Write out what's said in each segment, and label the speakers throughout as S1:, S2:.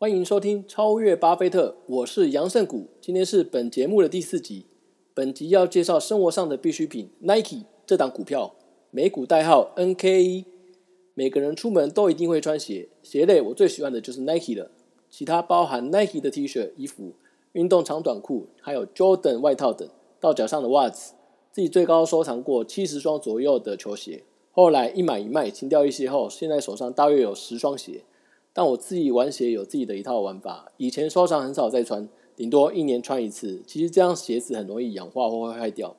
S1: 欢迎收听《超越巴菲特》，我是杨胜谷。今天是本节目的第四集。本集要介绍生活上的必需品 Nike 这档股票，美股代号 NKE。每个人出门都一定会穿鞋，鞋类我最喜欢的就是 Nike 了。其他包含 Nike 的 T 恤、衣服、运动长短裤，还有 Jordan 外套等，到脚上的袜子。自己最高收藏过七十双左右的球鞋，后来一买一卖，清掉一些后，现在手上大约有十双鞋。但我自己玩鞋有自己的一套玩法，以前收藏很少再穿，顶多一年穿一次。其实这样鞋子很容易氧化或会坏掉。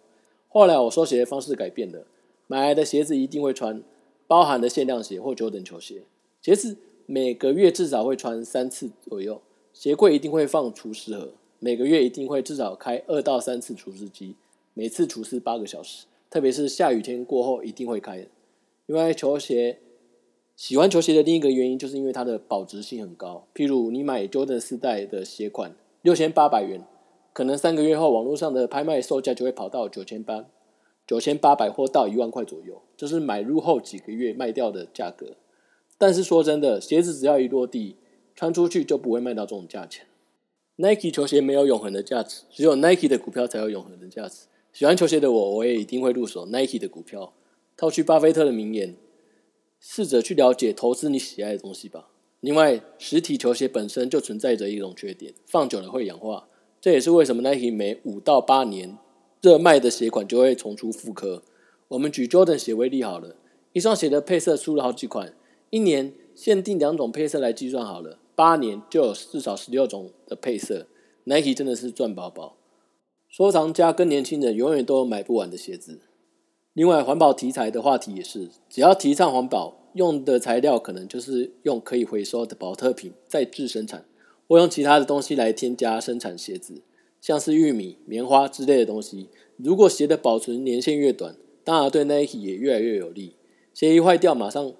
S1: 后来我收鞋的方式改变了，买来的鞋子一定会穿，包含的限量鞋或九等球鞋。鞋子每个月至少会穿三次左右，鞋柜一定会放除湿盒，每个月一定会至少开二到三次除湿机，每次除湿八个小时，特别是下雨天过后一定会开，因为球鞋。喜欢球鞋的另一个原因，就是因为它的保值性很高。譬如你买 Jordan 四代的鞋款，六千八百元，可能三个月后，网络上的拍卖售价就会跑到九千八、九千八百或到一万块左右，这是买入后几个月卖掉的价格。但是说真的，鞋子只要一落地，穿出去就不会卖到这种价钱。Nike 球鞋没有永恒的价值，只有 Nike 的股票才有永恒的价值。喜欢球鞋的我，我也一定会入手 Nike 的股票。套去巴菲特的名言。试着去了解投资你喜爱的东西吧。另外，实体球鞋本身就存在着一种缺点，放久了会氧化。这也是为什么 Nike 每五到八年热卖的鞋款就会重出复刻。我们举 Jordan 鞋为例好了，一双鞋的配色出了好几款，一年限定两种配色来计算好了，八年就有至少十六种的配色。Nike 真的是赚宝宝。收藏家跟年轻人永远都有买不完的鞋子。另外，环保题材的话题也是，只要提倡环保，用的材料可能就是用可以回收的保特瓶再制生产，或用其他的东西来添加生产鞋子，像是玉米、棉花之类的东西。如果鞋的保存年限越短，当然对 Nike 也越来越有利。鞋一坏掉，马上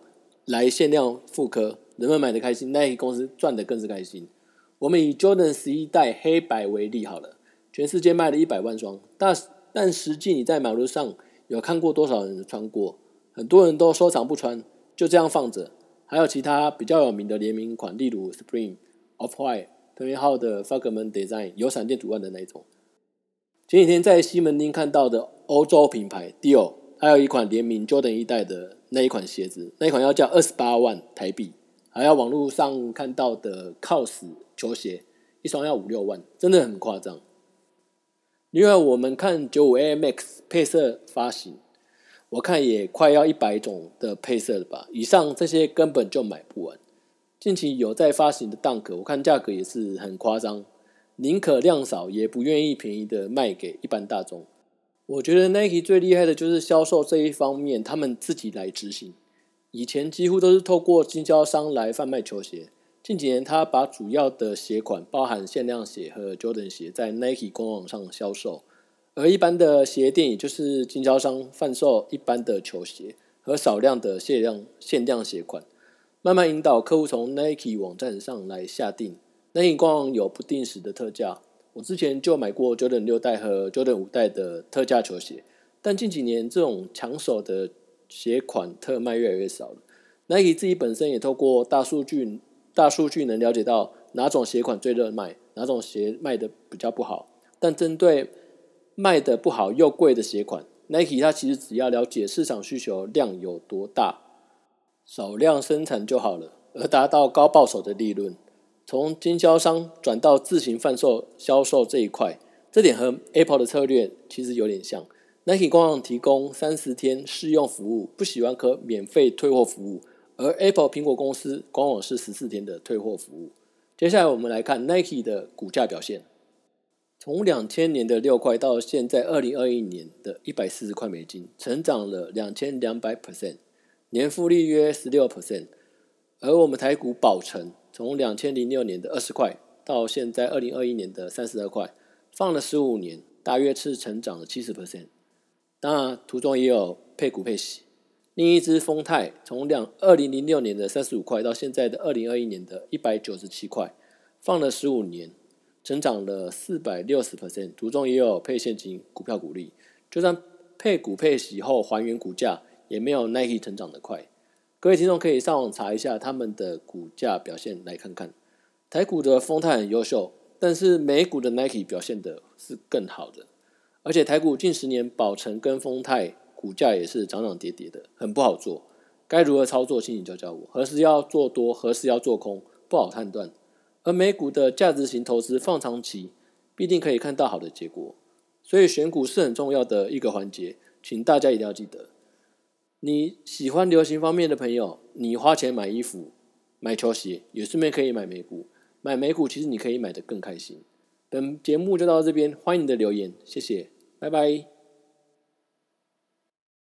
S1: 来限量复刻，人们买的开心，Nike 公司赚的更是开心。我们以 Jordan 十一代黑白为例好了，全世界卖了一百万双，但但实际你在马路上。有看过多少人穿过？很多人都收藏不穿，就这样放着。还有其他比较有名的联名款，例如 Spring、Off White、特别号的 Fragment Design 有闪电图案的那一种。前几天在西门町看到的欧洲品牌 Dior，还有一款联名 Jordan 一代的那一款鞋子，那一款要价二十八万台币。还有网络上看到的 Cos 球鞋，一双要五六万，真的很夸张。另外，我们看九五 a max 配色发行，我看也快要一百种的配色了吧？以上这些根本就买不完。近期有在发行的 Dunk，我看价格也是很夸张，宁可量少也不愿意便宜的卖给一般大众。我觉得 Nike 最厉害的就是销售这一方面，他们自己来执行。以前几乎都是透过经销商来贩卖球鞋。近几年，他把主要的鞋款，包含限量鞋和 Jordan 鞋，在 Nike 官网上销售；而一般的鞋店，也就是经销商贩售一般的球鞋和少量的限量限量鞋款，慢慢引导客户从 Nike 网站上来下定。Nike 官网有不定时的特价，我之前就买过 Jordan 六代和 Jordan 五代的特价球鞋，但近几年这种抢手的鞋款特卖越来越少了。Nike 自己本身也透过大数据。大数据能了解到哪种鞋款最热卖，哪种鞋卖的比较不好。但针对卖的不好又贵的鞋款，Nike 它其实只要了解市场需求量有多大，少量生产就好了，而达到高报酬的利润。从经销商转到自行贩售销售这一块，这点和 Apple 的策略其实有点像。Nike 官网提供三十天试用服务，不喜欢可免费退货服务。而 Apple 苹果公司官网是十四天的退货服务。接下来我们来看 Nike 的股价表现，从两千年的六块到现在二零二一年的一百四十块美金，成长了两千两百 percent，年复利约十六 percent。而我们台股宝成从两千零六年的二十块到现在二零二一年的三十二块，放了十五年，大约是成长了七十 percent。当然，图中也有配股配息。另一支丰泰从两二零零六年的三十五块到现在的二零二一年的一百九十七块，放了十五年，成长了四百六十 percent。图中也有配现金股票股利，就算配股配息后还原股价，也没有 Nike 成长的快。各位听众可以上网查一下他们的股价表现来看看。台股的丰泰很优秀，但是美股的 Nike 表现的是更好的，而且台股近十年宝成跟丰泰股价也是涨涨跌跌的，很不好做。该如何操作，请你教教我。何时要做多，何时要做空，不好判断。而美股的价值型投资放长期，必定可以看到好的结果。所以选股是很重要的一个环节，请大家一定要记得。你喜欢流行方面的朋友，你花钱买衣服、买球鞋，也顺便可以买美股。买美股其实你可以买的更开心。本节目就到这边，欢迎你的留言，谢谢，拜拜。